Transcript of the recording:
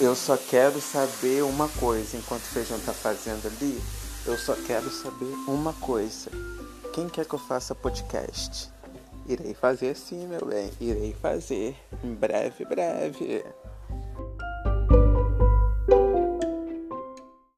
Eu só quero saber uma coisa enquanto o feijão tá fazendo ali. Eu só quero saber uma coisa. Quem quer que eu faça podcast? Irei fazer sim, meu bem. Irei fazer. Em breve, breve.